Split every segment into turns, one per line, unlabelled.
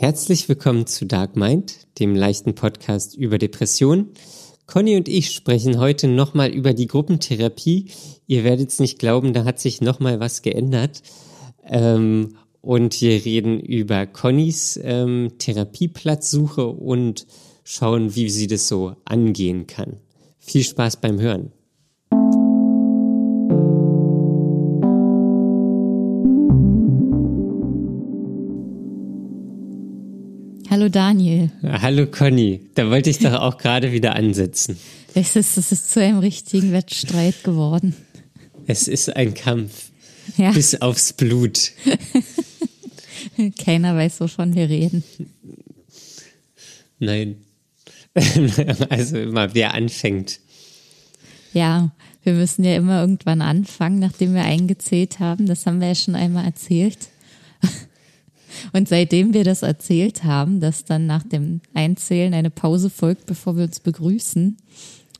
Herzlich willkommen zu Dark Mind, dem leichten Podcast über Depressionen. Conny und ich sprechen heute nochmal über die Gruppentherapie. Ihr werdet es nicht glauben, da hat sich nochmal was geändert. Ähm, und wir reden über Connys ähm, Therapieplatzsuche und schauen, wie sie das so angehen kann. Viel Spaß beim Hören.
Hallo Daniel.
Hallo Conny. Da wollte ich doch auch gerade wieder ansetzen.
Es ist, es ist zu einem richtigen Wettstreit geworden.
Es ist ein Kampf.
Ja.
Bis aufs Blut.
Keiner weiß, wovon wir reden.
Nein. also immer, wer anfängt.
Ja, wir müssen ja immer irgendwann anfangen, nachdem wir eingezählt haben. Das haben wir ja schon einmal erzählt. Und seitdem wir das erzählt haben, dass dann nach dem Einzählen eine Pause folgt, bevor wir uns begrüßen,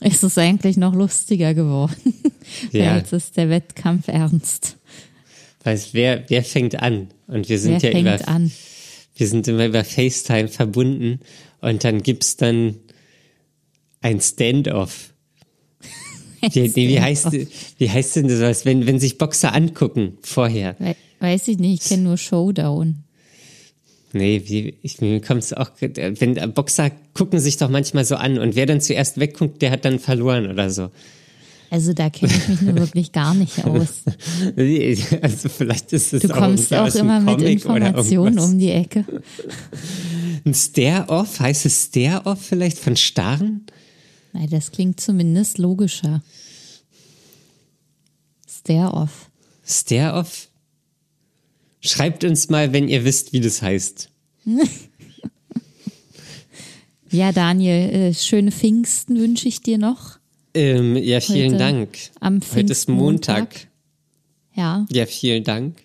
ist es eigentlich noch lustiger geworden.
Ja.
Jetzt ist der Wettkampf ernst.
Weißt, wer, wer fängt an? Und wir sind
Wer
ja
fängt
über,
an?
wir sind immer über FaceTime verbunden und dann gibt's dann ein Standoff. Wie, nee, wie, heißt, wie heißt denn das, wenn, wenn sich Boxer angucken vorher?
We- Weiß ich nicht, ich kenne nur Showdown.
Nee, wie, ich, mir kommt's auch, wenn Boxer gucken sich doch manchmal so an und wer dann zuerst wegguckt, der hat dann verloren oder so.
Also da kenne ich mich nur wirklich gar nicht aus.
Also vielleicht ist es
Du kommst auch
dem
immer mit Informationen um die Ecke.
Ein Stare-Off, heißt es Stare-Off vielleicht von Starren?
Nein, das klingt zumindest logischer. Stare-off.
Stare-Off? Schreibt uns mal, wenn ihr wisst, wie das heißt.
Ja, Daniel, äh, schöne Pfingsten wünsche ich dir noch.
Ähm, ja, vielen
Heute
Dank.
am
Heute ist Montag.
Pfingstmontag. Ja,
Ja, vielen Dank.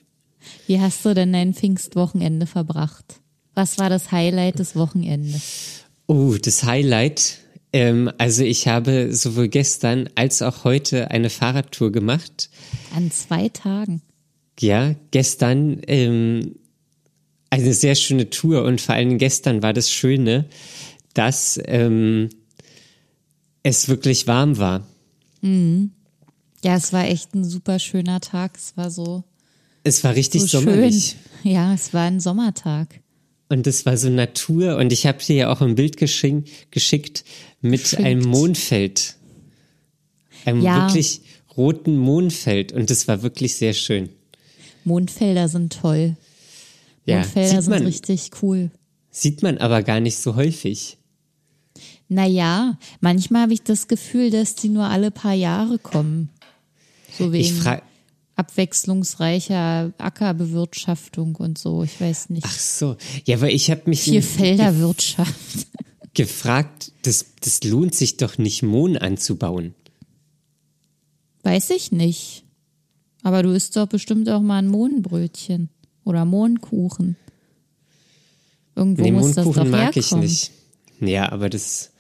wie hast du denn dein Pfingstwochenende verbracht? Was war das Highlight des Wochenendes?
Oh, das Highlight. Ähm, also ich habe sowohl gestern als auch heute eine Fahrradtour gemacht.
An zwei Tagen.
Ja, gestern ähm, eine sehr schöne Tour und vor allem gestern war das Schöne, dass ähm, es wirklich warm war.
Ja, es war echt ein super schöner Tag. Es war so,
Es war richtig
so
sommerlich.
schön. Ja, es war ein Sommertag.
Und es war so Natur und ich habe dir ja auch ein Bild geschink, geschickt mit
Geschickt.
einem Mondfeld. Einem
Ja.
wirklich roten Mondfeld und das war wirklich sehr schön.
Mondfelder sind toll.
Ja,
Mondfelder sind
man,
richtig cool.
sieht man aber gar nicht so häufig.
Naja, manchmal habe ich das Gefühl, dass die nur alle paar Jahre kommen. So
Ich
wegen abwechslungsreicher Ackerbewirtschaftung und so. Ich weiß nicht.
ach so, ja, aber ich habe mich
Vierfelderwirtschaft.
gefragt, das, das lohnt sich doch nicht, Mohn anzubauen.
Weiß ich nicht. Aber du isst doch bestimmt auch mal ein Mohnbrötchen oder Mohnkuchen. Irgendwo
Nee,
muss das doch
mag ich nicht. Ja, aber das,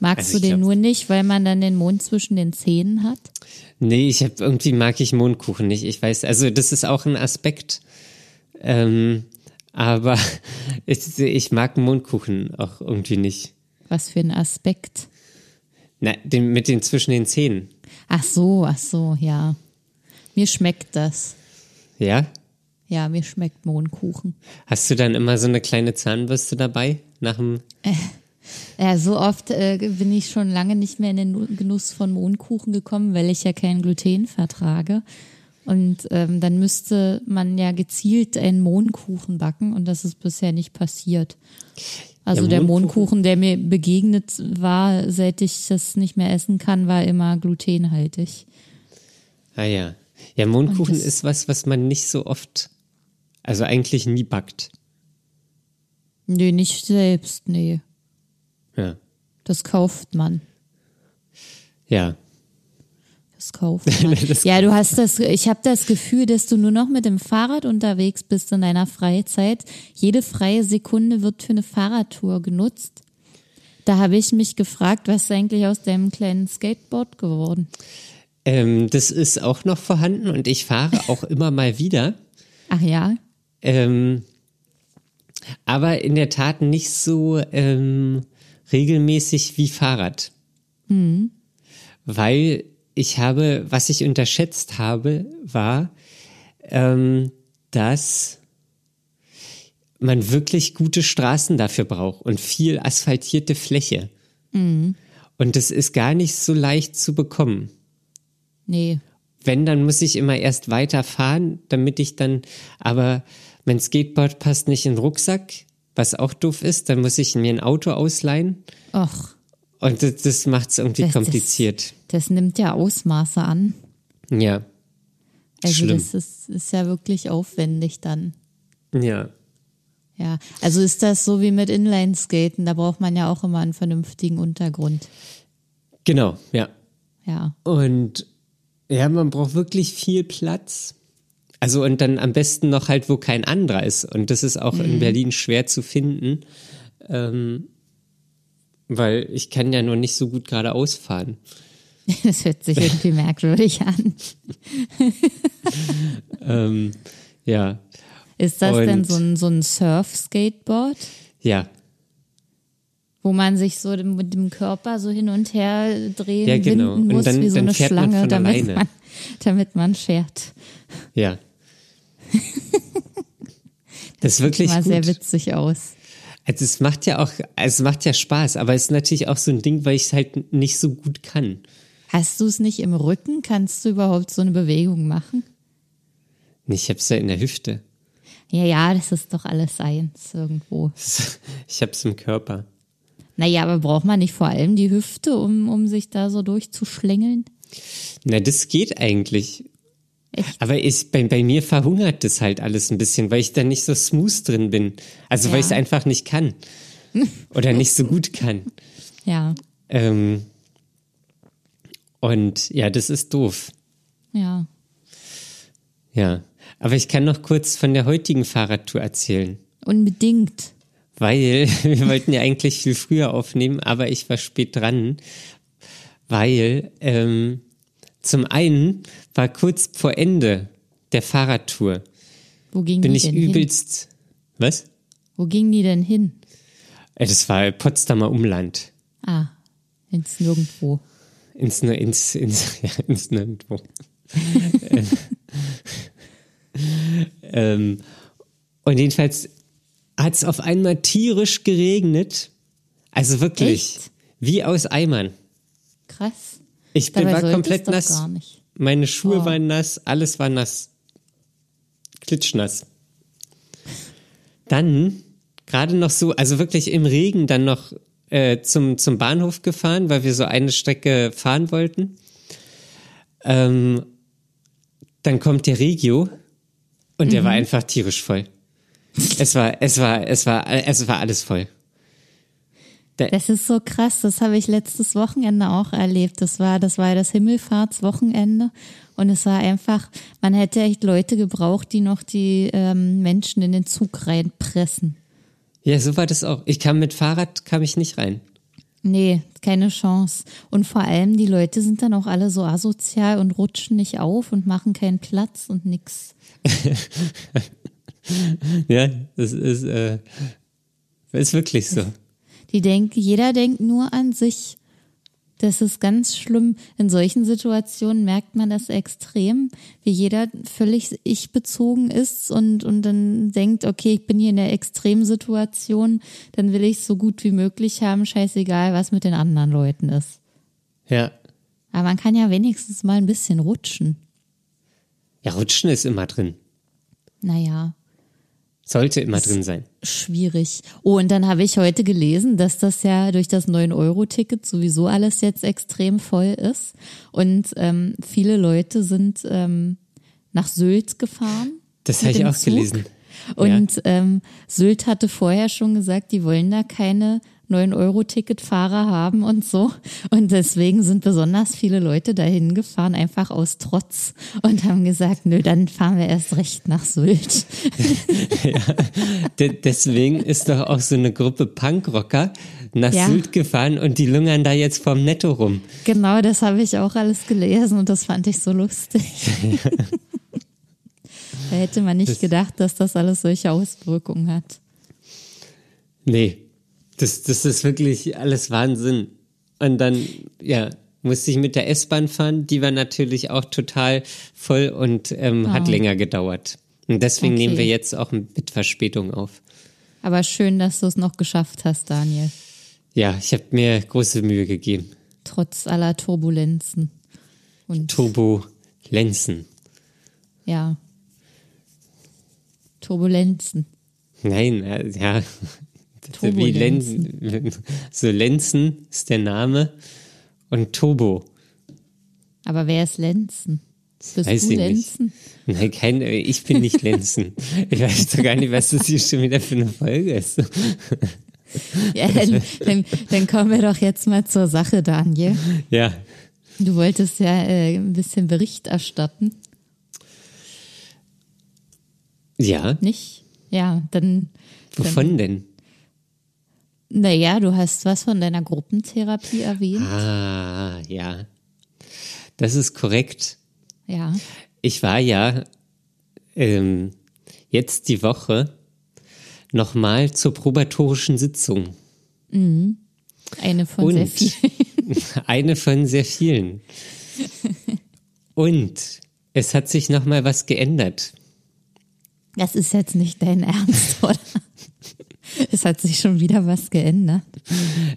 Magst
Also
du den
glaub-
nur nicht, weil man dann den Mond zwischen den Zähnen hat?
Nee, ich habe irgendwie mag ich Mondkuchen nicht. Ich weiß, also das ist auch ein Aspekt. Ähm, aber ich, ich mag Mondkuchen auch irgendwie nicht.
Was für ein Aspekt.
Na, den, mit den zwischen den Zähnen.
Ach so, ach so, ja. Mir schmeckt das.
Ja?
Ja, mir schmeckt Mohnkuchen.
Hast du dann immer so eine kleine Zahnbürste dabei nach dem?
Ja, so oft äh, bin ich schon lange nicht mehr in den Nu- Genuss von Mohnkuchen gekommen, weil ich ja kein Gluten vertrage. Und ähm, dann müsste man ja gezielt einen Mohnkuchen backen und das ist bisher nicht passiert. Also
Ja,
der
Mohnkuchen-
Mohnkuchen, der mir begegnet war, seit ich das nicht mehr essen kann, war immer glutenhaltig.
Ah ja. Ja, Mondkuchen ist was, was man nicht so oft, also eigentlich nie backt.
Nee, nicht selbst, nee.
Ja.
Das kauft man.
Ja.
Das kauft man.
Das-
ja, du hast das, ich habe das Gefühl, dass du nur noch mit dem Fahrrad unterwegs bist in deiner Freizeit. Jede freie Sekunde wird für eine Fahrradtour genutzt. Da habe ich mich gefragt, was ist eigentlich aus deinem kleinen Skateboard geworden?
Ähm, das ist auch noch vorhanden und ich fahre auch immer mal wieder.
Ach ja,
Ähm, Aber in der Tat nicht so ähm, regelmäßig wie Fahrrad. Weil ich habe, was ich unterschätzt habe, war, ähm, dass man wirklich gute Straßen dafür braucht und viel asphaltierte Fläche. Und das ist gar nicht so leicht zu bekommen.
Nee.
Wenn, dann muss ich immer erst weiterfahren, damit ich dann, aber mein Skateboard passt nicht in den Rucksack, was auch doof ist, dann muss ich mir ein Auto ausleihen
Och,
und das, das macht es irgendwie
Das- das-
kompliziert.
das nimmt ja Ausmaße an.
Ja,
Also
Schlimm.
das ist, ist ja wirklich aufwendig dann.
ja.
Ja, also ist das so wie mit Inlineskaten, da braucht man ja auch immer einen vernünftigen Untergrund.
Genau, ja.
Ja,
Und ja, man braucht wirklich viel Platz. Also und dann am besten noch halt, wo kein anderer ist. Und das ist auch in Berlin schwer zu finden, ähm, weil ich kann ja nur nicht so gut geradeaus fahren.
das hört sich irgendwie merkwürdig an.
Ähm, ja,
Ist das
Und-
denn so ein, so ein Surf-Skateboard,
ja,
wo man sich so mit dem Körper so hin und her drehen,
Ja, genau.
winden
Und
muss,
dann-
wie so eine
man
Schlange,
von
damit
alleine.
man, damit man fährt.
ja. Das ist wirklich
Mal sehr witzig aus.
Also es macht ja auch, also es macht ja Spaß, aber es ist natürlich auch so ein Ding, weil ich es halt nicht so gut kann.
Hast du es nicht im Rücken? Kannst du überhaupt so eine Bewegung machen?
Ich hab's ja in der Hüfte.
Ja, ja, das ist doch alles Science irgendwo.
Ich hab's im Körper.
Naja, aber braucht man nicht vor allem die Hüfte, um, um sich da so durchzuschlängeln?
Na, das geht eigentlich.
Echt?
Aber ich, bei, bei mir verhungert das halt alles ein bisschen, weil ich da nicht so smooth drin bin. Also weil
Ja.
ich es einfach nicht kann. Oder nicht so gut kann.
Ja,
Ähm, und ja, das ist doof.
ja.
Ja. Aber ich kann noch kurz von der heutigen Fahrradtour erzählen.
Unbedingt.
Weil wir wollten ja eigentlich viel früher aufnehmen, aber ich war spät dran, weil ähm, zum einen war kurz vor Ende der Fahrradtour,
Wo ging
bin
die
ich
denn hin?
übelst, was?
Wo ging die denn hin?
Äh, Das war Potsdamer Umland.
Ah, ins Nirgendwo.
Ins, ins, ins, ja, ins Nirgendwo. ähm, und jedenfalls hat es auf einmal tierisch geregnet. Also wirklich,
Echt?
wie aus Eimern.
Krass.
Ich bin,
Dabei
war komplett nass. Meine Schuhe
Oh.
waren nass, alles war nass. Klitschnass. Dann gerade noch so, also wirklich im Regen dann noch äh, zum, zum Bahnhof gefahren, weil wir so eine Strecke fahren wollten. Ähm, dann kommt der Regio und der war einfach tierisch voll. Es war, es war, es war, es war alles voll.
Das ist so krass, das habe ich letztes Wochenende auch erlebt. Das war, das war das Himmelfahrtswochenende und es war einfach, man hätte echt Leute gebraucht, die noch die ähm, Menschen in den Zug reinpressen.
Ja, so war das auch. Ich kam mit Fahrrad, kam ich nicht rein.
Nee, keine Chance. Und vor allem, die Leute sind dann auch alle so asozial und rutschen nicht auf und machen keinen Platz und nix.
Ja, das ist, äh, ist wirklich so.
Die denken, jeder denkt nur an sich. Das ist ganz schlimm. In solchen Situationen merkt man das extrem, wie jeder völlig ich-bezogen ist und, und dann denkt, okay, ich bin hier in der Extremsituation, dann will ich es so gut wie möglich haben, scheißegal, was mit den anderen Leuten ist.
Ja.
Aber man kann ja wenigstens mal ein bisschen rutschen.
Ja, Rutschen ist immer drin.
Naja,
Sollte immer drin sein.
schwierig. Oh, und dann habe ich heute gelesen, dass das ja durch das 9-Euro-Ticket sowieso alles jetzt extrem voll ist. Und ähm, viele Leute sind ähm, nach Sylt gefahren.
Das habe ich auch
Zug.
gelesen.
Und ähm, Sylt hatte vorher schon gesagt, die wollen da keine 9-Euro-Ticket-Fahrer haben und so. Und deswegen sind besonders viele Leute dahin gefahren, einfach aus Trotz und haben gesagt, nö, dann fahren wir erst recht nach Sylt.
De deswegen ist doch auch so eine Gruppe Punkrocker nach
Ja.
Sylt gefahren und die lungern da jetzt vom Netto rum.
Genau, das habe ich auch alles gelesen und das fand ich so lustig. da hätte man nicht gedacht, dass das alles solche Auswirkungen hat.
Nee, das, das ist wirklich alles Wahnsinn. Und dann, ja, musste ich mit der S-Bahn fahren. Die war natürlich auch total voll und ähm,
Oh.
hat länger gedauert. Und deswegen
Okay.
nehmen wir jetzt auch mit Verspätung auf.
Aber schön, dass du es noch geschafft hast, Daniel.
Ja, ich habe mir große Mühe gegeben.
Trotz aller Turbulenzen. Und
Turbulenzen.
ja. Turbulenzen.
Nein, äh, ja. Wie. Lenzen. So Lenzen ist der Name. Und Turbo.
Aber wer ist Lenzen? Bist
Weiß
du
ich
Lenzen?
nicht. Nein, kein, ich bin nicht Lenzen. Ich weiß doch gar nicht, was das hier schon wieder für eine Folge ist.
Ja, dann, dann, dann kommen wir doch jetzt mal zur Sache, Daniel.
Ja,
Du wolltest ja äh, ein bisschen Bericht erstatten,
ja.
nicht? Ja, dann,
Wovon denn?
Naja, du hast was von deiner Gruppentherapie erwähnt.
Ah, ja. Das ist korrekt.
Ja.
Ich war ja ähm, jetzt die Woche nochmal zur probatorischen Sitzung.
Eine von
Und
sehr vielen.
eine von sehr vielen. Und es hat sich nochmal was geändert.
Das ist jetzt nicht dein Ernst, oder? Es hat sich schon wieder was geändert.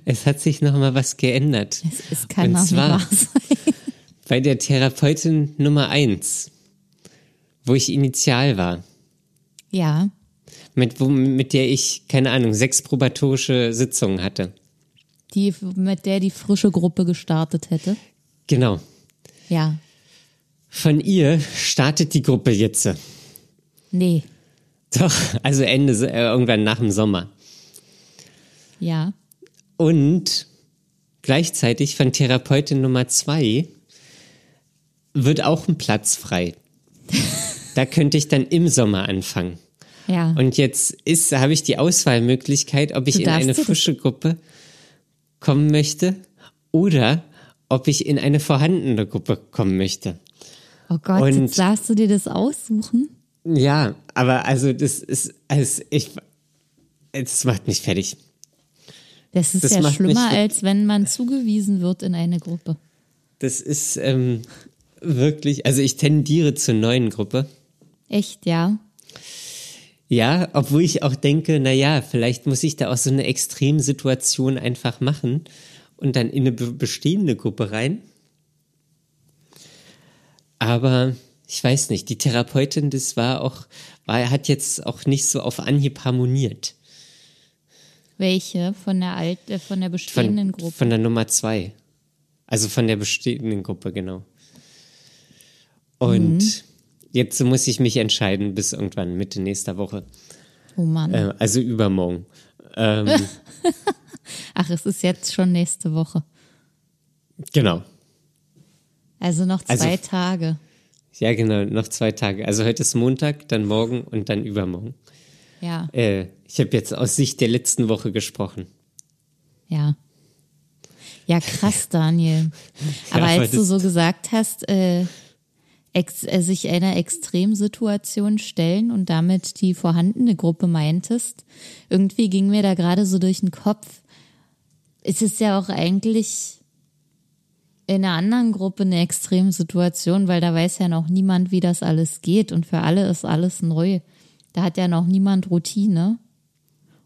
Es hat sich nochmal was geändert.
Es, es kann
Und zwar-
sein.
Bei der Therapeutin Nummer eins, wo ich initial war,
Ja,
mit, wo, mit der ich, keine Ahnung, sechs probatorische Sitzungen hatte.
die, mit der die frische Gruppe gestartet hätte.
Genau.
Ja.
Von ihr startet die Gruppe jetzt.
Nee.
Doch, also Ende, äh, irgendwann nach dem Sommer.
Ja.
Und gleichzeitig von Therapeutin Nummer zwei wird auch ein Platz frei. Da könnte ich dann im Sommer anfangen.
Ja.
Und jetzt ist, habe ich die Auswahlmöglichkeit, ob ich in eine frische Gruppe kommen möchte oder ob ich in eine vorhandene Gruppe kommen möchte.
oh Gott,
und-
jetzt darfst du dir das aussuchen?
Ja, aber also das ist, also ich, das macht mich fertig.
Das ist
Das
ja schlimmer, als wenn man zugewiesen wird in eine Gruppe.
Das ist ähm, wirklich, also ich tendiere zur neuen Gruppe.
Echt, ja.
Ja, obwohl ich auch denke, na ja, vielleicht muss ich da auch so eine Extremsituation einfach machen und dann in eine be- bestehende Gruppe rein. Aber ich weiß nicht, die Therapeutin, das war auch, war, hat jetzt auch nicht so auf Anhieb harmoniert.
Welche von der alt, äh, von der bestehenden
Von,
Gruppe?
von der Nummer zwei. Also von der bestehenden Gruppe, genau. Und
Mhm.
jetzt muss ich mich entscheiden bis irgendwann Mitte nächster Woche.
oh Mann.
Äh, also übermorgen. Ähm,
Ach, es ist jetzt schon nächste Woche.
genau.
Also noch
Also-
zwei Tage.
Ja, genau, noch zwei Tage. Also heute ist Montag, dann morgen und dann übermorgen.
Ja,
Äh, ich habe jetzt aus Sicht der letzten Woche gesprochen.
ja. Ja, krass, Daniel. Aber
aber
als du so gesagt hast, äh, ex, äh, sich einer Extremsituation stellen und damit die vorhandene Gruppe meintest, irgendwie ging mir da gerade so durch den Kopf. Es ist ja auch eigentlich in einer anderen Gruppe eine Extremsituation, weil da weiß ja noch niemand, wie das alles geht und für alle ist alles neu. Da hat ja noch niemand Routine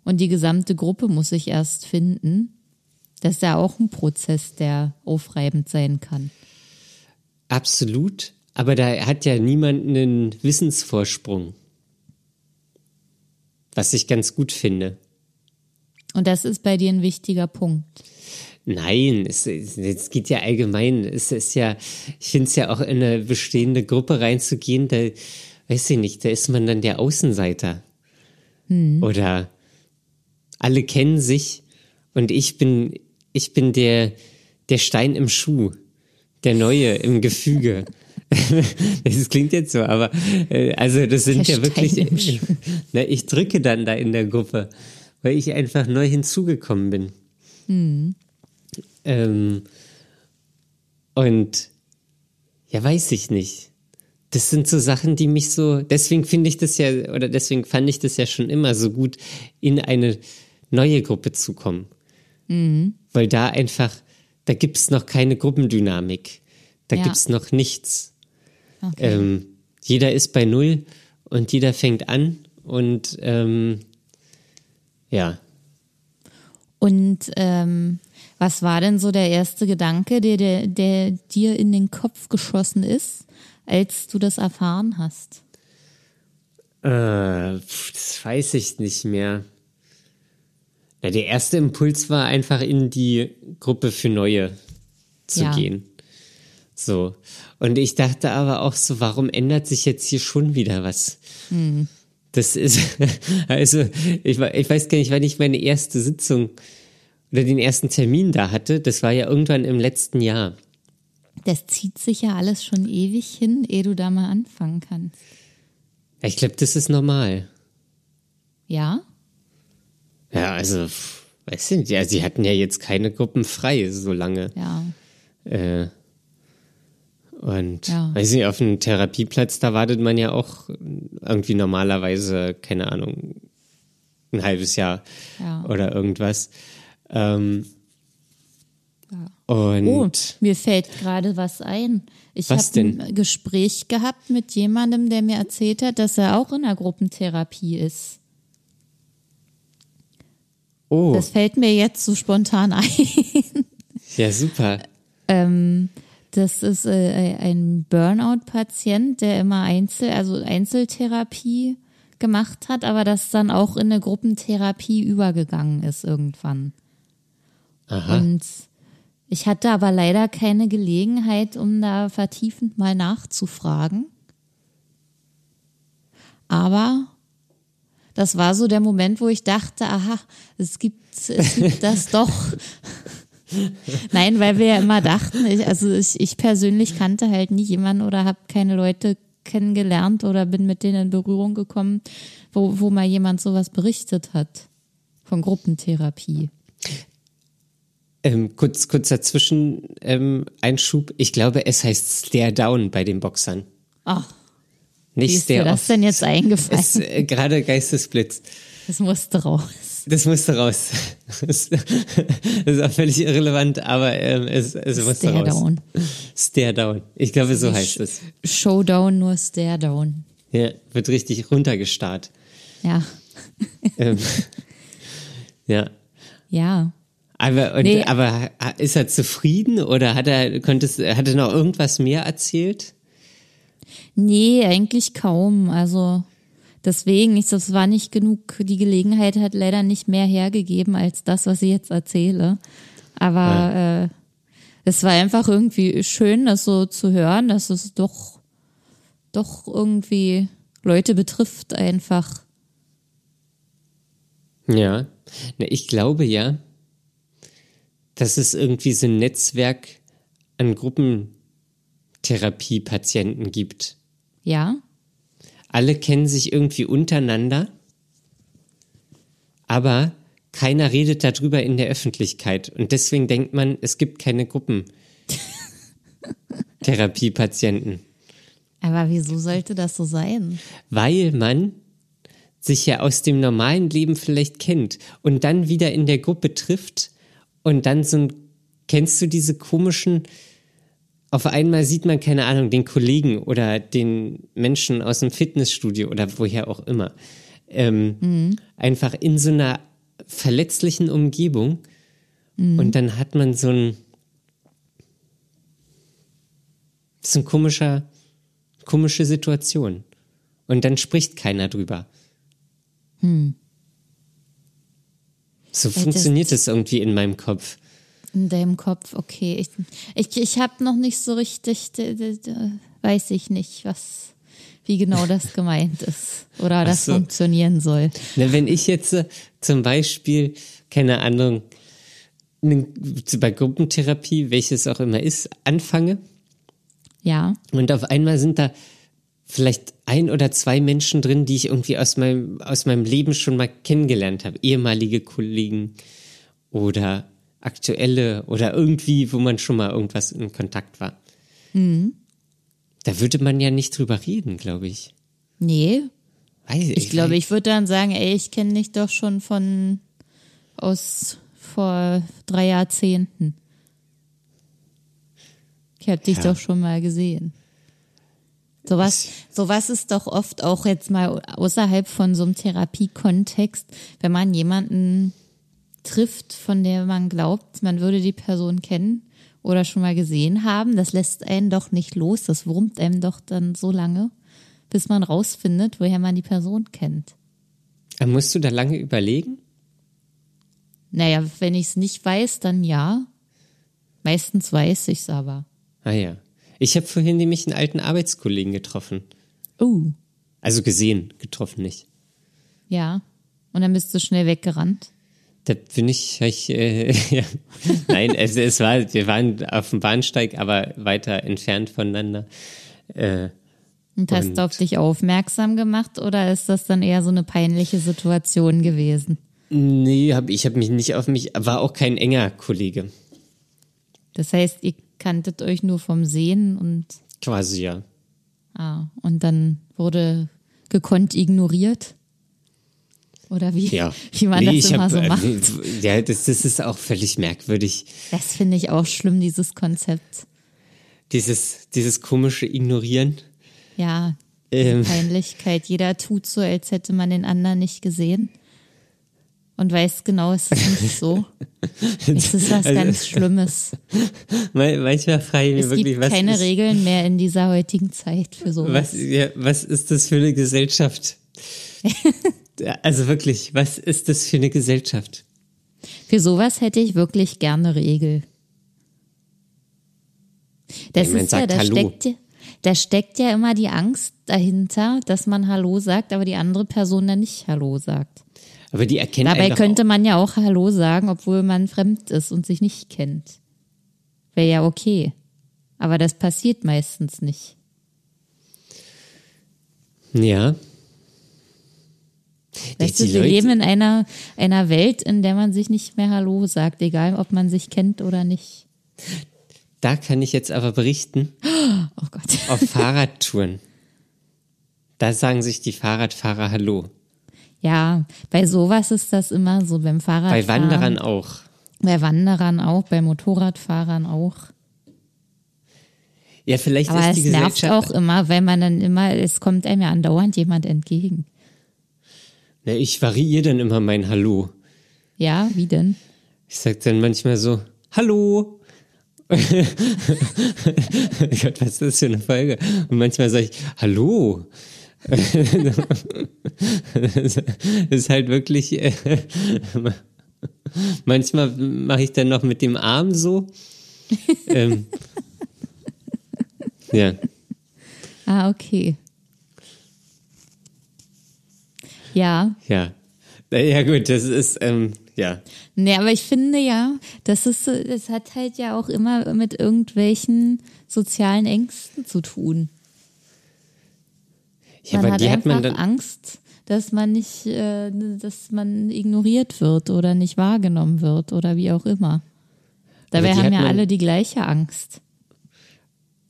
und die gesamte Gruppe muss sich erst finden. Das ist ja auch ein Prozess, der aufreibend sein kann.
Absolut. Aber da hat ja niemand einen Wissensvorsprung. Was ich ganz gut finde.
Und das ist bei dir ein wichtiger Punkt.
Nein, es, es geht ja allgemein. Es ist ja, ich finde es ja auch in eine bestehende Gruppe reinzugehen, da weiß ich nicht, da ist man dann der Außenseiter. Oder alle kennen sich und ich bin, ich bin der, der Stein im Schuh, der Neue im Gefüge. Das klingt jetzt so, aber äh, also das sind
Der
ja wirklich.
Stein Schuh.
Na, ich drücke dann da in der Gruppe, weil ich einfach neu hinzugekommen bin. Ähm, und ja, weiß ich nicht. Das sind so Sachen, die mich so, deswegen finde ich das ja, oder deswegen fand ich das ja schon immer so gut, in eine neue Gruppe zukommen.
Mhm.
Weil da einfach, da gibt es noch keine Gruppendynamik. Da
Ja.
gibt es noch nichts.
Okay.
Ähm, jeder ist bei Null und jeder fängt an und ähm, ja.
Und ähm, was war denn so der erste Gedanke, der, der, der dir in den Kopf geschossen ist, als du das erfahren hast?
Äh, das weiß ich nicht mehr. Na, der erste Impuls war einfach in die Gruppe für Neue zu
Ja.
gehen. So. Und ich dachte aber auch so, warum ändert sich jetzt hier schon wieder was? Das ist, also, ich, ich weiß gar nicht, wann ich meine erste Sitzung oder den ersten Termin da hatte. Das war ja irgendwann im letzten Jahr.
Das zieht sich ja alles schon ewig hin, ehe du da mal anfangen kannst.
Ich glaube, das ist normal.
Ja?
Ja, also, weiß ich nicht. Ja, sie hatten ja jetzt keine Gruppen frei so lange.
Ja.
Äh, und
Ja.
weiß nicht, auf einem Therapieplatz, da wartet man ja auch irgendwie normalerweise, keine Ahnung, ein halbes Jahr
Ja.
oder irgendwas. Ähm, und
Oh, mir fällt gerade was ein. Ich habe ein Gespräch gehabt mit jemandem, der mir erzählt hat, dass er auch in der Gruppentherapie ist.
oh,
Das fällt mir jetzt so spontan ein.
ja, super.
Ähm, das ist äh, ein Burnout-Patient, der immer Einzel, also Einzeltherapie gemacht hat, aber das dann auch in eine Gruppentherapie übergegangen ist irgendwann.
Aha.
Und ich hatte aber leider keine Gelegenheit, um da vertiefend mal nachzufragen. Aber das war so der Moment, wo ich dachte, aha, es gibt, es gibt das doch. Nein, weil wir ja immer dachten, ich, also ich, ich persönlich kannte halt nie jemanden oder habe keine Leute kennengelernt oder bin mit denen in Berührung gekommen, wo, wo mal jemand sowas berichtet hat von Gruppentherapie.
Ähm, kurz, kurzer Zwischeneinschub. Ähm, Einschub. ich glaube, es heißt Stare Down bei den Boxern.
Ach,
Nicht
wie ist dir das denn jetzt eingefallen?
Ist äh, gerade Geistesblitz.
Das musste raus.
Das musste raus. Das ist auch völlig irrelevant, aber ähm, es, es musste
Stare
raus.
down.
Stare Down. Ich glaube, so heißt es.
Showdown, nur Stare down.
Ja, wird richtig runtergestarrt.
Ja.
ähm, ja.
Ja.
Aber, und,
Nee.
aber ist er zufrieden oder hat er, konntest, hat er noch irgendwas mehr erzählt?
Nee, eigentlich kaum. Also deswegen, ich, das war nicht genug, die Gelegenheit hat leider nicht mehr hergegeben als das, was ich jetzt erzähle. Aber äh, es war einfach irgendwie schön, das so zu hören, dass es doch, doch irgendwie Leute betrifft einfach.
Ja. Ich glaube ja, dass es irgendwie so ein Netzwerk an Gruppentherapiepatienten gibt.
Ja,
Alle kennen sich irgendwie untereinander, aber keiner redet darüber in der Öffentlichkeit. Und deswegen denkt man, es gibt keine Gruppentherapiepatienten,
aber wieso sollte das so sein?
weil man sich ja aus dem normalen Leben vielleicht kennt und dann wieder in der Gruppe trifft und dann so ein, kennst du diese komischen, auf einmal sieht man, keine Ahnung, den Kollegen oder den Menschen aus dem Fitnessstudio oder woher auch immer, ähm, einfach in so einer verletzlichen Umgebung. Und dann hat man so ein, so ein komischer, komische Situation. Und dann spricht keiner drüber. So funktioniert es irgendwie in meinem Kopf.
In deinem Kopf, okay. Ich, ich, ich habe noch nicht so richtig, weiß ich nicht, was, wie genau das gemeint ist oder das
so.
funktionieren soll.
Na, wenn ich jetzt äh, zum Beispiel, keine Ahnung, ne- bei Gruppentherapie, welches auch immer ist, anfange
Ja,
und auf einmal sind da vielleicht ein oder zwei Menschen drin, die ich irgendwie aus meinem, aus meinem Leben schon mal kennengelernt habe. Ehemalige Kollegen oder aktuelle oder irgendwie, wo man schon mal irgendwas in Kontakt war. Da würde man ja nicht drüber reden, glaube ich.
nee.
Weiß,
Ich glaube, ich würde dann sagen, ey, ich kenne dich doch schon von aus vor drei Jahrzehnten. Ich habe dich
Ja.
doch schon mal gesehen. Sowas, sowas ist doch oft auch jetzt mal außerhalb von so einem Therapiekontext, wenn man jemanden trifft, von der man glaubt, man würde die Person kennen oder schon mal gesehen haben, das lässt einen doch nicht los, das wurmt einem doch dann so lange, bis man rausfindet, woher man die Person kennt.
Äh, Musst du da lange überlegen?
Naja, wenn ich es nicht weiß, dann ja. Meistens weiß ich es aber.
Ah ja. Ich habe vorhin nämlich einen alten Arbeitskollegen getroffen.
Oh,
Also gesehen, getroffen nicht.
ja. Und dann bist du schnell weggerannt.
Da bin ich, ich äh, ja. nein, es, es war, wir waren auf dem Bahnsteig, aber weiter entfernt voneinander. Äh,
Und hast
Und-
auf dich aufmerksam gemacht oder ist das dann eher so eine peinliche Situation gewesen?
nee, hab, ich habe mich nicht auf mich, war auch kein enger Kollege.
Das heißt, ihr kanntet euch nur vom Sehen und,
Quasi ja.
ah, und dann wurde gekonnt ignoriert? Oder wie,
Ja.
wie man
Nee,
das immer
hab,
so
äh,
macht?
Ja, das, das ist auch völlig merkwürdig.
Das finde ich auch schlimm, dieses Konzept.
Dieses, dieses komische Ignorieren.
Ja,
Ähm,
Peinlichkeit. Jeder tut so, als hätte man den anderen nicht gesehen. Und weiß genau, es ist nicht so. Es ist was
Also-
ganz Schlimmes.
man- manchmal frage ich mich
Es
wirklich,
gibt
was
keine
ist,
Regeln mehr in dieser heutigen Zeit für sowas.
was, ja, was ist das für eine Gesellschaft? Also wirklich, was ist das für eine Gesellschaft?
Für sowas hätte ich wirklich gerne Regel. Das
Ja,
ist ja, da
Hallo.
steckt, ja- da steckt ja immer die Angst dahinter, dass man Hallo sagt, aber die andere Person dann nicht Hallo sagt.
Aber die erkennen
Dabei könnte man ja auch Hallo sagen, obwohl man fremd ist und sich nicht kennt. Wäre ja okay. Aber das passiert meistens nicht.
Ja.
Weißt du, wir
Leute-
leben in einer, einer Welt, in der man sich nicht mehr Hallo sagt, egal ob man sich kennt oder nicht.
Da kann ich jetzt aber berichten,
Oh Gott.
auf Fahrradtouren. Da sagen sich die Fahrradfahrer Hallo.
Ja, bei sowas ist das immer so, beim Fahrradfahren.
Bei Wanderern auch.
Bei Wanderern auch, bei Motorradfahrern auch.
Ja, vielleicht
Aber
ist
es
die
nervt
Gesellschaft.
auch immer, weil man dann immer, es kommt einem ja andauernd jemand entgegen.
Na, ich variiere dann immer mein Hallo.
Ja, wie denn?
Ich sag dann manchmal so, Hallo. Gott, was ist das für eine Folge? Und manchmal sage ich, Hallo. Das ist halt wirklich. Äh, manchmal mache ich dann noch mit dem Arm so. ähm, ja.
Ah, okay. Ja,
Ja. Ja, gut, das ist, ähm, ja.
Nee, aber ich finde ja, das ist, das hat halt ja auch immer mit irgendwelchen sozialen Ängsten zu tun.
Ja,
man
aber
hat
die hat
einfach
man dann.
Angst, dass man nicht, äh, dass man ignoriert wird oder nicht wahrgenommen wird oder wie auch immer. Dabei haben ja alle die gleiche Angst.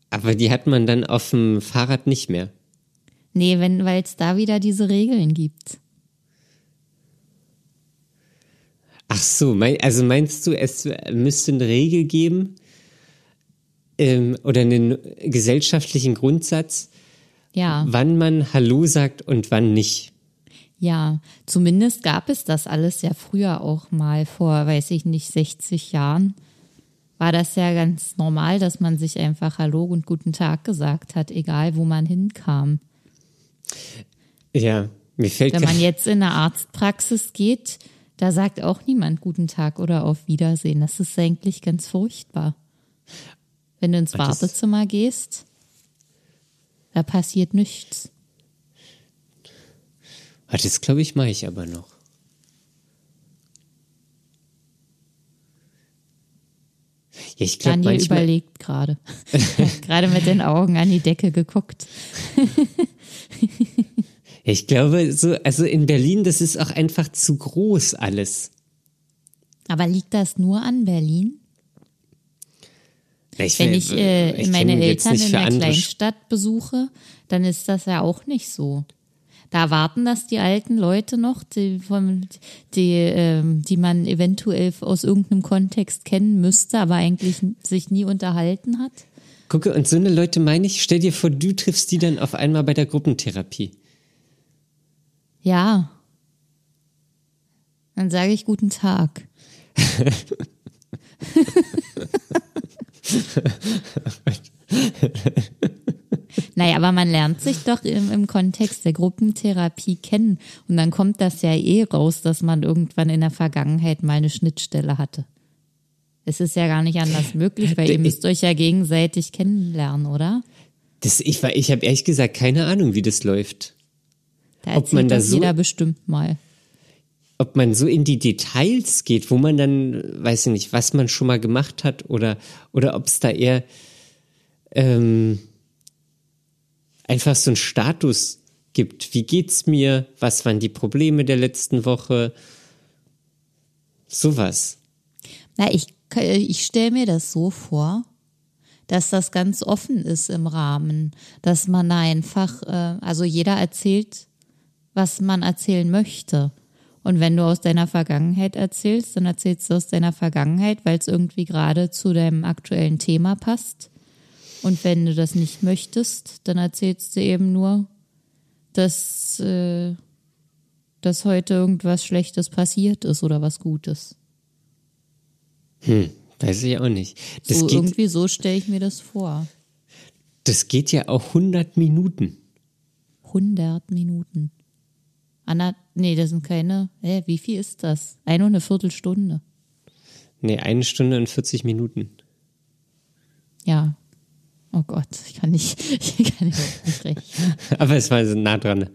Aber die hat man dann auf dem Fahrrad nicht mehr.
Nee, wenn, weil es da wieder diese Regeln gibt.
Ach so, mein, also meinst du, es müsste eine Regel geben ähm, oder einen gesellschaftlichen Grundsatz,
Ja.
wann man Hallo sagt und wann nicht?
Ja, zumindest gab es das alles ja früher auch mal vor, weiß ich nicht, 60 Jahren. War das ja ganz normal, dass man sich einfach Hallo und guten Tag gesagt hat, egal wo man hinkam.
Ja, mir fällt
Wenn man jetzt in eine Arztpraxis geht, da sagt auch niemand guten Tag oder auf Wiedersehen. Das ist eigentlich ganz furchtbar. Wenn du ins Wartezimmer gehst, da passiert nichts.
Ah, das glaube ich, mache ich aber noch. Ja, ich glaube
Daniel
manchmal.
überlegt gerade. gerade mit den Augen an die Decke geguckt.
Ja, ich glaube, so, also in Berlin, das ist auch einfach zu groß alles.
Aber liegt das nur an Berlin?
Ich,
Wenn ich, äh,
ich
meine Eltern in der Kleinstadt besuche, dann ist das ja auch nicht so. Da erwarten das die alten Leute noch, die, von, die, ähm, die man eventuell aus irgendeinem Kontext kennen müsste, aber eigentlich sich nie unterhalten hat.
Gucke, und so eine Leute meine ich, stell dir vor, du triffst die dann auf einmal bei der Gruppentherapie.
Ja. Dann sage ich guten Tag. naja, aber man lernt sich doch im, im Kontext der Gruppentherapie kennen. Und dann kommt das ja eh raus, dass man irgendwann in der Vergangenheit mal eine Schnittstelle hatte. Es ist ja gar nicht anders möglich, weil ihr müsst euch ja gegenseitig kennenlernen, oder?
Das, ich
ob man so,
in die Details geht, wo man dann, weiß ich nicht, was man schon mal gemacht hat oder, oder ob es da eher ähm, einfach so einen Status gibt. Wie geht's mir? Was waren die Probleme der letzten Woche? Sowas.
Na, ich ich stelle mir das so vor, dass das ganz offen ist im Rahmen, dass man einfach, äh, also jeder erzählt, was man erzählen möchte. Und wenn du aus deiner Vergangenheit erzählst, dann erzählst du aus deiner Vergangenheit, weil es irgendwie gerade zu deinem aktuellen Thema passt. Und wenn du das nicht möchtest, dann erzählst du eben nur, dass, äh, dass heute irgendwas Schlechtes passiert ist oder was Gutes.
Hm, weiß ich auch nicht.
Das so, irgendwie so stelle ich mir das vor.
Das geht ja auch 100 Minuten.
100 Minuten. Anna, nee, das sind keine. Hä, wie viel ist das? Eine und eine Viertelstunde.
Nee, eine Stunde und 40 Minuten.
Ja. Oh Gott, ich kann nicht, ich kann nicht rechnen.
Aber es war so nah dran.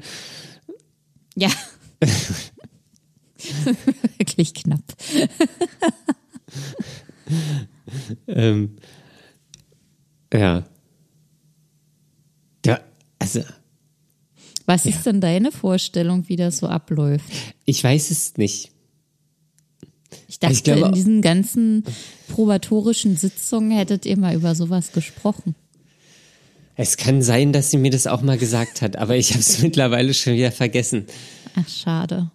Ja. Wirklich knapp.
ähm, ja. Ja, also.
Was ist ja. denn deine Vorstellung, wie das so abläuft?
Ich weiß es nicht.
Ich dachte, ich glaube, in diesen ganzen probatorischen Sitzungen hättet ihr mal über sowas gesprochen.
Es kann sein, dass sie mir das auch mal gesagt hat, aber ich habe es mittlerweile schon wieder vergessen.
Ach, schade.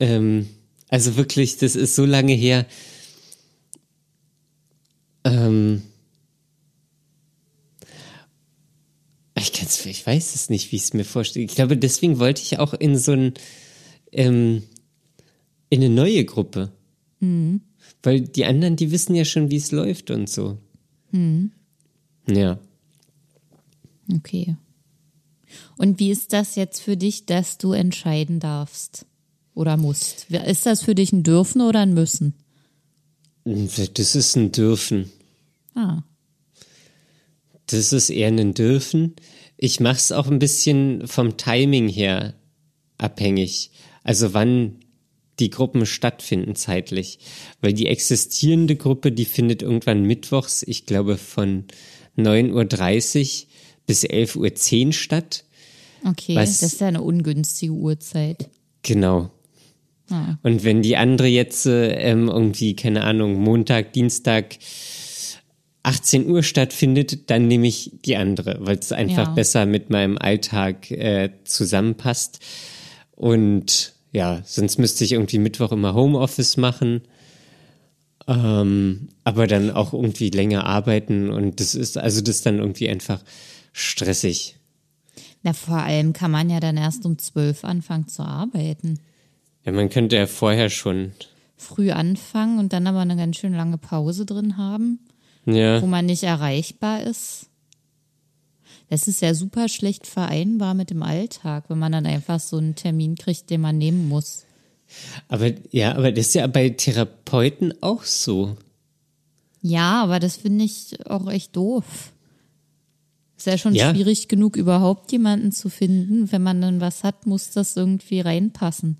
Ähm, also wirklich, das ist so lange her. Ähm, ich, kann's, ich weiß es nicht, wie ich es mir vorstelle. Ich glaube, deswegen wollte ich auch in so ein, ähm, in eine neue Gruppe. Mhm. Weil die anderen, die wissen ja schon, wie es läuft und so. Mhm. Ja.
Okay. Und wie ist das jetzt für dich, dass du entscheiden darfst oder musst? Ist das für dich ein Dürfen oder ein Müssen?
Das ist ein Dürfen.
Ah.
Das ist eher ein Dürfen. Ich mache es auch ein bisschen vom Timing her abhängig. Also wann die Gruppen stattfinden zeitlich. Weil die existierende Gruppe, die findet irgendwann mittwochs, ich glaube von 9.30 Uhr bis 11.10 Uhr statt.
Okay, das ist ja eine ungünstige Uhrzeit.
Genau. Ah. Und wenn die andere jetzt ähm, irgendwie, keine Ahnung, Montag, Dienstag, 18 Uhr stattfindet, dann nehme ich die andere, weil es einfach ja. besser mit meinem Alltag äh, zusammenpasst. Und ja, sonst müsste ich irgendwie Mittwoch immer Homeoffice machen, ähm, aber dann auch irgendwie länger arbeiten und das ist also das ist dann irgendwie einfach stressig.
Na, vor allem kann man ja dann erst um zwölf anfangen zu arbeiten.
Ja, man könnte ja vorher schon
früh anfangen und dann aber eine ganz schön lange Pause drin haben
ja.
wo man nicht erreichbar ist. Das ist ja super schlecht vereinbar mit dem Alltag, wenn man dann einfach so einen Termin kriegt, den man nehmen muss.
Aber ja, aber das ist ja bei Therapeuten auch so.
Ja, aber das finde ich auch echt doof. Ist ja schon ja. schwierig genug, überhaupt jemanden zu finden. Wenn man dann was hat, muss das irgendwie reinpassen.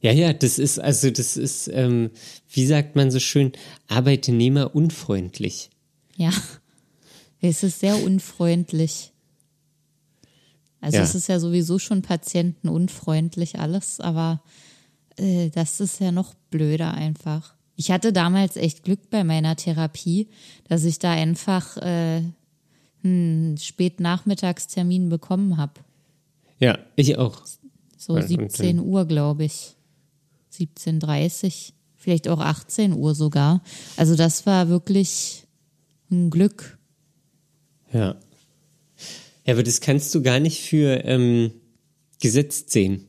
Ja, ja, das ist, also das ist, ähm, wie sagt man so schön, arbeitnehmerunfreundlich.
Ja, es ist sehr unfreundlich. Also ja. es ist ja sowieso schon patientenunfreundlich alles, aber äh, das ist ja noch blöder einfach. Ich hatte damals echt Glück bei meiner Therapie, dass ich da einfach äh, einen Spätnachmittagstermin bekommen habe.
Ja, ich auch.
So
Und- und
17 Uhr, glaube ich. 17.30 vielleicht auch 18 Uhr sogar. Also das war wirklich ein Glück.
Ja. Ja, aber das kannst du gar nicht für ähm, gesetzt sehen.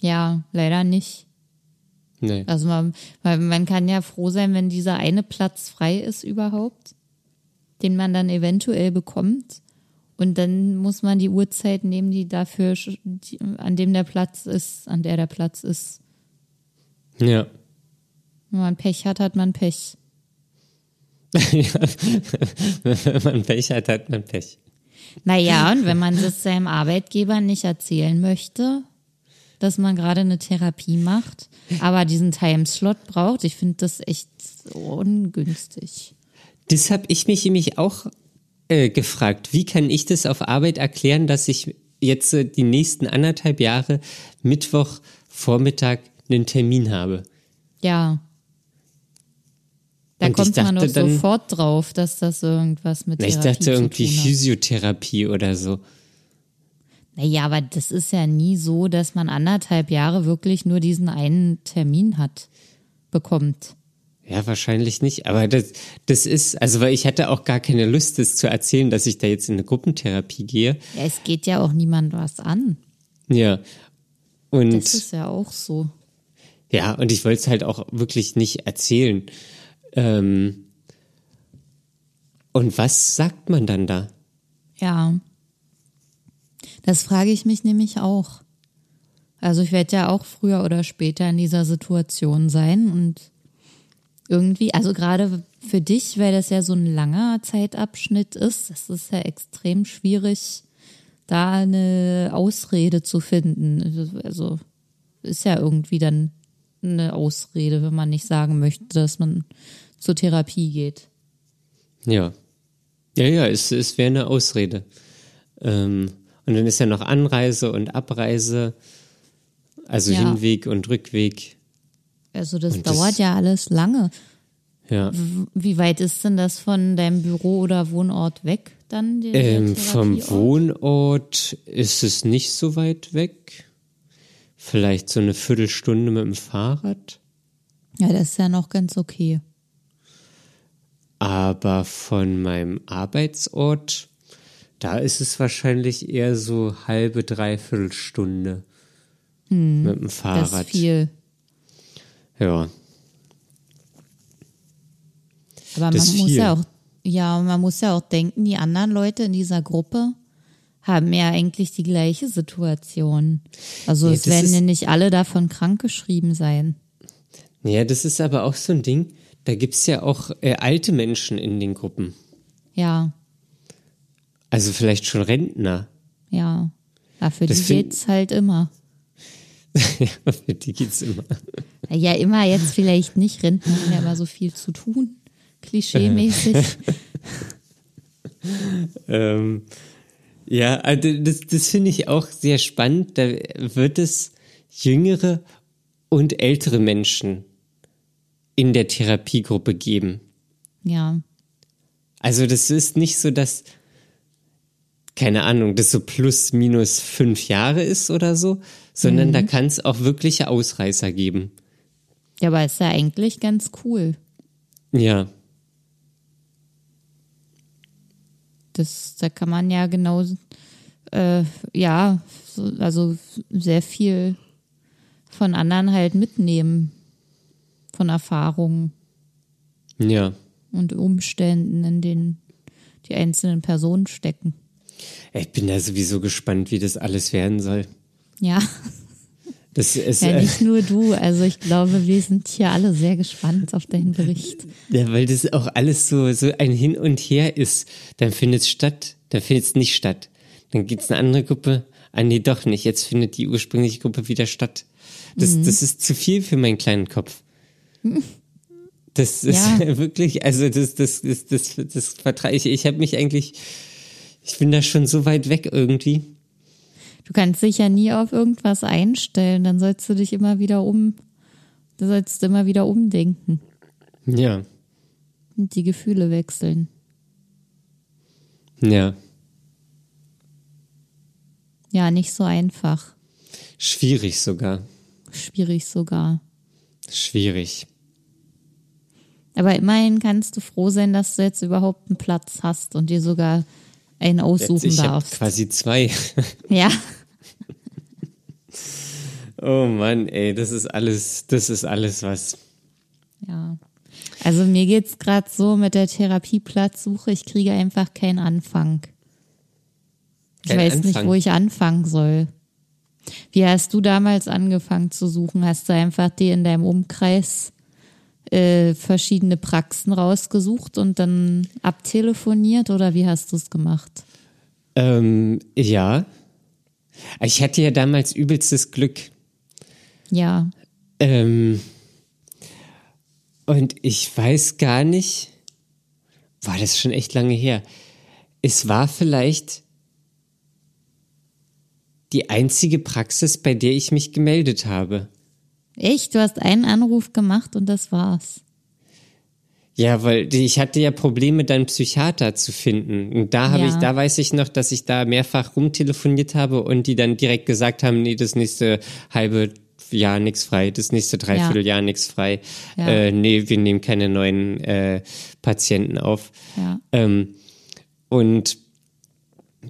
Ja, leider nicht.
Nee.
Also man, man kann ja froh sein, wenn dieser eine Platz frei ist überhaupt, den man dann eventuell bekommt. Und dann muss man die Uhrzeit nehmen, die dafür, die, an dem der Platz ist, an der der Platz ist.
Ja.
Wenn man Pech hat, hat man Pech.
Wenn man Pech hat, hat man Pech.
Naja, und wenn man das seinem Arbeitgeber nicht erzählen möchte, dass man gerade eine Therapie macht, aber diesen Timeslot braucht, ich finde das echt so ungünstig.
Das habe ich mich nämlich auch äh, gefragt. Wie kann ich das auf Arbeit erklären, dass ich jetzt äh, die nächsten anderthalb Jahre Mittwoch Vormittag einen Termin habe?
Ja. Da
Und ich
kommt man doch
dachte dann-
sofort drauf, dass das irgendwas mit
Na, ich
Therapie
dachte irgendwie. Physiotherapie oder so.
Naja, aber das ist ja nie so, dass man anderthalb Jahre wirklich nur diesen einen Termin hat, bekommt.
Ja, wahrscheinlich nicht. Aber das, das ist, also weil ich hatte auch gar keine Lust, das zu erzählen, dass ich da jetzt in eine Gruppentherapie gehe.
Ja, es geht ja auch niemand was an.
Ja. Und
Das ist ja auch so.
ja, und ich wollte es halt auch wirklich nicht erzählen. Ähm, und was sagt man dann da?
Ja. Das frage ich mich nämlich auch. Also ich werde ja auch früher oder später in dieser Situation sein und irgendwie, also gerade für dich, weil das ja so ein langer Zeitabschnitt ist, das ist ja extrem schwierig, da eine Ausrede zu finden. Also ist ja irgendwie dann eine Ausrede, wenn man nicht sagen möchte, dass man zur Therapie geht.
Ja. Ja, ja, es, es wäre eine Ausrede. Ähm, und dann ist ja noch Anreise und Abreise, also
Ja.
Hinweg und Rückweg.
Also das
das-
dauert ja alles lange.
Ja.
Wie weit ist denn das von deinem Büro oder Wohnort weg dann?
Ähm, vom? Wohnort ist es nicht so weit weg. Vielleicht so eine Viertelstunde mit dem Fahrrad.
Ja, das ist ja noch ganz okay.
Aber von meinem Arbeitsort, da ist es wahrscheinlich eher so halbe, dreiviertel Stunde mit dem
Hm, Das
Fahrrad.
ist viel.
Ja.
Aber
Das
man muss
viel.
ja auch, ja, man muss ja auch denken, die anderen Leute in dieser Gruppe haben ja eigentlich die gleiche Situation. Also
Ja,
es werden ja nicht alle davon krankgeschrieben sein.
Ja, das ist aber auch so ein Ding. Da gibt's ja auch äh, alte Menschen in den Gruppen.
Ja,
Also vielleicht schon Rentner.
ja. Ja, für
Das
die geht's halt immer.
Ja, Für die geht's immer.
Ja, immer jetzt vielleicht nicht. Rentner haben ja immer so viel zu tun. Klischee-mäßig.
Ähm, ja, also das, das finde ich auch sehr spannend. Da wird es jüngere und ältere Menschen in der Therapiegruppe geben.
ja.
Also das ist nicht so, dass, keine Ahnung, das so plus minus fünf Jahre ist oder so, sondern da kann es auch wirkliche Ausreißer geben.
Ja, aber ist ja eigentlich ganz cool.
Ja,
Das, da kann man ja genau, äh, ja, so, also sehr viel von anderen halt mitnehmen. Von Erfahrungen
ja.
und Umständen, in denen die einzelnen Personen stecken.
Ich bin da sowieso gespannt, wie das alles werden soll.
Ja,
Das ist,
ja
äh,
nicht nur du. Also ich glaube, wir sind hier alle sehr gespannt auf deinen Bericht.
Ja, weil das auch alles so, so ein Hin und Her ist. Dann findet es statt, dann findet es nicht statt. Dann gibt's eine andere Gruppe, ah nee, doch nicht. Jetzt findet die ursprüngliche Gruppe wieder statt. Das,
Mhm.
das ist zu viel für meinen kleinen Kopf. Das ist
Ja.
wirklich, also das, das, das, das, das vertrage ich. Ich habe mich eigentlich, ich bin da schon so weit weg irgendwie.
Du kannst dich ja nie auf irgendwas einstellen, dann sollst du dich immer wieder um, du sollst immer wieder umdenken
Ja,
und die Gefühle wechseln.
ja.
Ja, nicht so einfach.
Schwierig sogar.
Schwierig sogar.
Schwierig.
Aber immerhin kannst du froh sein, dass du jetzt überhaupt einen Platz hast und dir sogar einen aussuchen
ich habe
darfst.
quasi zwei.
Ja,
Oh Mann, ey, das ist alles, das ist alles was.
ja. Also mir geht's gerade so mit der Therapieplatzsuche, ich kriege einfach keinen Anfang. Ich
Kein
weiß nicht,
Anfang.
wo ich anfangen soll. Wie hast du damals angefangen zu suchen? Hast du einfach dir in deinem Umkreis äh, verschiedene Praxen rausgesucht und dann abtelefoniert oder wie hast du es gemacht?
Ähm, ja. Ich hatte ja damals übelstes Glück.
Ja,
Ähm, und ich weiß gar nicht, war das ist schon echt lange her. Es war vielleicht die einzige Praxis, bei der ich mich gemeldet habe.
Echt? Du hast einen Anruf gemacht und das war's.
Ja, weil ich hatte ja Probleme, dann Psychiater zu finden. Und da habe
Ja.
ich, da weiß ich noch, dass ich da mehrfach rumtelefoniert habe und die dann direkt gesagt haben, nee, das nächste halbe Jahr nix frei, das nächste Dreivierteljahr nix frei.
Ja.
Äh, nee, wir nehmen keine neuen äh, Patienten auf.
Ja.
Ähm, und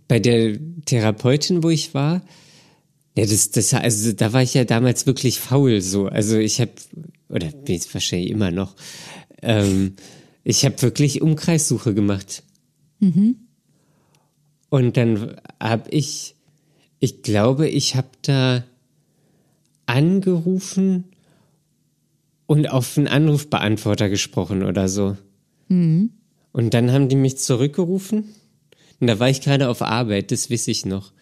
bei der Therapeutin, wo ich war, ja, das, das, also da war ich ja damals wirklich faul so. Also ich habe, oder bin ich wahrscheinlich immer noch, ähm, ich habe wirklich Umkreissuche gemacht. Und dann habe ich, ich glaube, ich habe da angerufen und auf einen Anrufbeantworter gesprochen oder so. Und dann haben die mich zurückgerufen. Und da war ich gerade auf Arbeit, das weiß ich noch.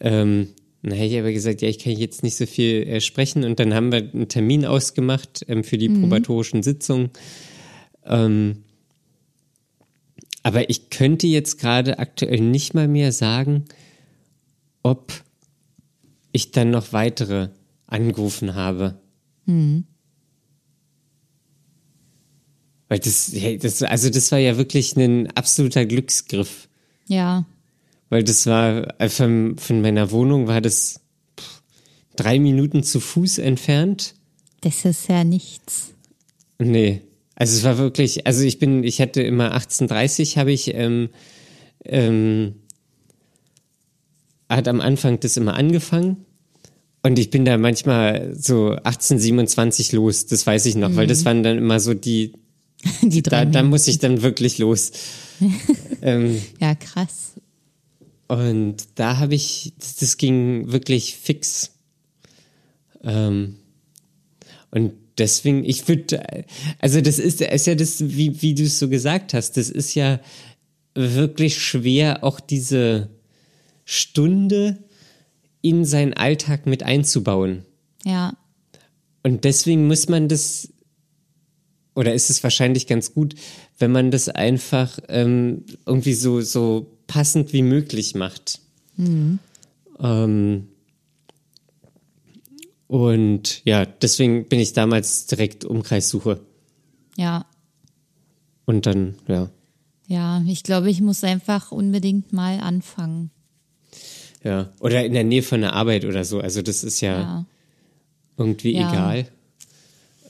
ähm, dann habe ich aber gesagt, ja, ich kann jetzt nicht so viel äh, sprechen. Und dann haben wir einen Termin ausgemacht ähm, für die probatorischen Sitzungen. Ähm, aber ich könnte jetzt gerade aktuell nicht mal mehr sagen, ob ich dann noch weitere angerufen habe. Weil das, das, also das war ja wirklich ein absoluter Glücksgriff.
Ja,
Weil das war, äh, von, von meiner Wohnung war das drei Minuten zu Fuß entfernt.
das ist ja nichts.
Nee. Also es war wirklich, also ich bin, ich hatte immer 1830 habe ich, ähm, ähm, hat am Anfang das immer angefangen. Und ich bin da manchmal so 1827 los, das weiß ich noch, weil das waren dann immer so die,
Die drei
da, da muss ich dann wirklich los. ähm,
Ja, krass.
Und da habe ich, das, das ging wirklich fix. Ähm, und deswegen, ich würde, also das ist, ist ja das, wie, wie du es so gesagt hast, das ist ja wirklich schwer, auch diese Stunde in seinen Alltag mit einzubauen.
Ja,
Und deswegen muss man das, oder ist es wahrscheinlich ganz gut, wenn man das einfach ähm, irgendwie so, so passend wie möglich macht. Ähm, und ja, deswegen bin ich damals direkt Umkreissuche.
ja,
Und dann, ja,
ja. Ich glaube, ich muss einfach unbedingt mal anfangen.
ja. Oder in der Nähe von der Arbeit oder so. Also das ist ja,
Ja,
irgendwie
Ja.
egal.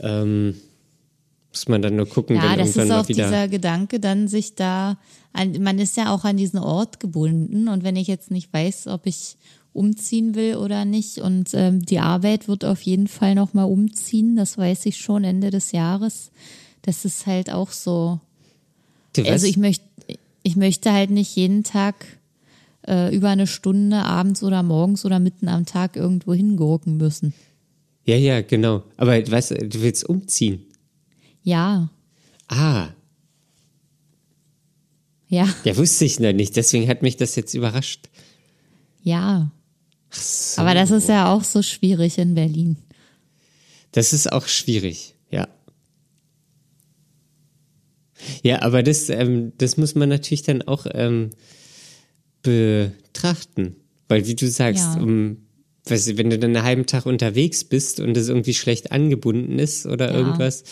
Ähm, muss man dann nur gucken,
ja
wenn
das
irgendwann
ist
mal
auch
wieder.
dieser Gedanke, dann sich da, an, man ist ja auch an diesen Ort gebunden und wenn ich jetzt nicht weiß, ob ich umziehen will oder nicht und ähm, die Arbeit wird auf jeden Fall noch mal umziehen, das weiß ich schon Ende des Jahres. Das ist halt auch so.
Du
Also
weißt-
ich möchte, ich möchte halt nicht jeden Tag äh, über eine Stunde abends oder morgens oder mitten am Tag irgendwo hingurken müssen.
Ja, ja, genau. Aber weißt du, du willst umziehen.
Ja,
Ah,
ja,
ja, wusste ich noch nicht. Deswegen hat mich das jetzt überrascht.
ja.
So.
Aber das ist ja auch so schwierig in Berlin.
Das ist auch schwierig, ja. Ja, aber das, ähm, das muss man natürlich dann auch ähm, betrachten. Weil, wie du sagst,
Ja.
um, du, wenn du dann einen halben Tag unterwegs bist und es irgendwie schlecht angebunden ist oder
Ja.
irgendwas,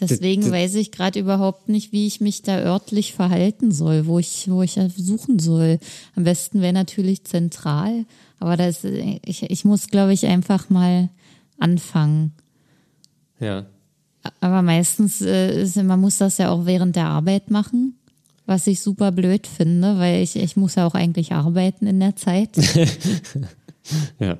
Deswegen
das-
weiß ich gerade überhaupt nicht, wie ich mich da örtlich verhalten soll, wo ich, wo ich suchen soll. Am besten wäre natürlich zentral, aber das, ich, ich muss, glaube ich, einfach mal anfangen.
Ja.
Aber meistens, äh, ist, man muss das ja auch während der Arbeit machen, was ich super blöd finde, weil ich, ich muss ja auch eigentlich arbeiten in der Zeit.
Ja.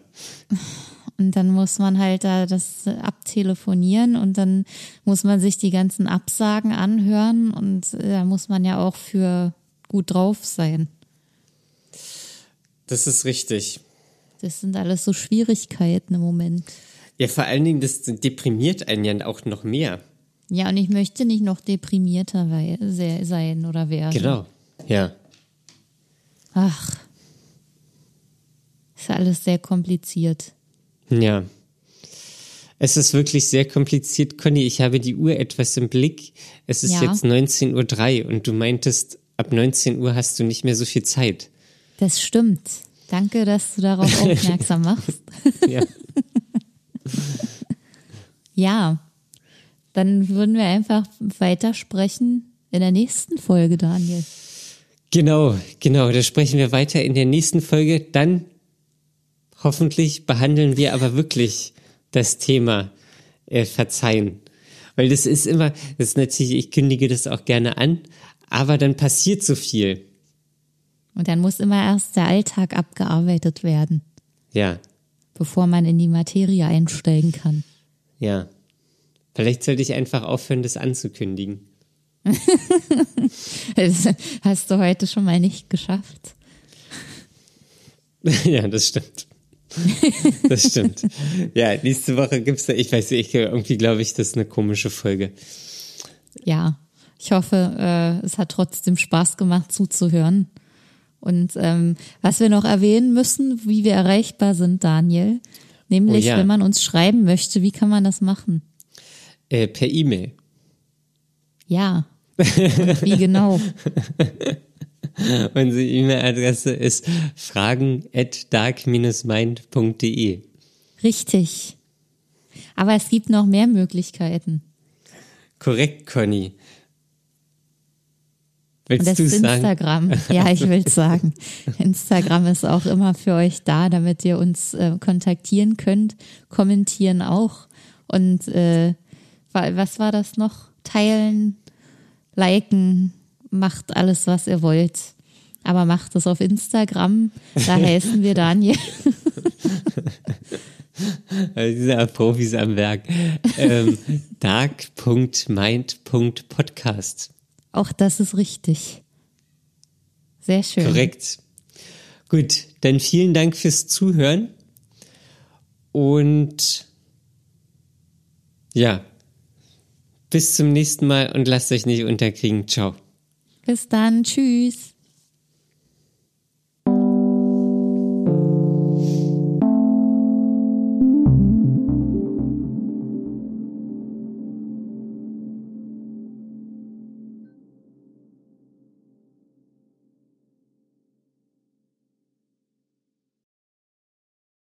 Und dann muss man halt da das abtelefonieren und dann muss man sich die ganzen Absagen anhören und äh, da muss man ja auch für gut drauf sein.
Das ist richtig.
Das sind alles so Schwierigkeiten im Moment.
Ja, vor allen Dingen, das deprimiert einen ja auch noch mehr.
Ja, und ich möchte nicht noch deprimierter sein oder werden.
Genau. Ja.
Ach. Ist alles sehr kompliziert.
Ja. Es ist wirklich sehr kompliziert, Conny. Ich habe die Uhr etwas im Blick. Es ist
Ja.
jetzt 19.03 Uhr und du meintest, ab 19 Uhr hast du nicht mehr so viel Zeit.
Das stimmt. Danke, dass du darauf aufmerksam machst.
Ja.
Ja, dann würden wir einfach weitersprechen in der nächsten Folge, Daniel.
genau, genau. Da sprechen wir weiter in der nächsten Folge. Dann hoffentlich behandeln wir aber wirklich das Thema äh, Verzeihen. Weil das ist immer, das ist natürlich, ich kündige das auch gerne an, aber dann passiert so viel.
Und dann muss immer erst der Alltag abgearbeitet werden,
Ja,
bevor man in die Materie einsteigen kann.
ja. Vielleicht sollte ich einfach aufhören, das anzukündigen.
Das hast du heute schon mal nicht geschafft.
ja, das stimmt. Das stimmt. Ja, nächste Woche gibt's da, ich weiß nicht, irgendwie glaube ich, das ist eine komische Folge.
Ja, ich hoffe, äh, es hat trotzdem Spaß gemacht zuzuhören. Und ähm, was wir noch erwähnen müssen, wie wir erreichbar sind, Daniel, nämlich
Oh ja.
wenn man uns schreiben möchte, wie kann man das machen?
Äh, per E-Mail.
Ja. Und wie genau?
Unsere E-Mail-Adresse ist fragen at dark-mind.de.
Richtig. Aber es gibt noch mehr Möglichkeiten.
Korrekt, Conny.
Und
Willst
das
du
ist
sagen?
Instagram. Ja, ich will sagen. Instagram ist auch immer für euch da, damit ihr uns äh, kontaktieren könnt. Kommentieren auch. Und äh, wa- was war das noch? Teilen, liken, macht alles, was ihr wollt. Aber macht es auf Instagram. Da heißen wir Daniel.
Also diese Profis am Werk. Ähm, dark.mind.podcast.
Auch das ist richtig. Sehr schön.
Korrekt. Gut, dann vielen Dank fürs Zuhören. Und ja, bis zum nächsten Mal und lasst euch nicht unterkriegen. Ciao.
Bis dann. Tschüss.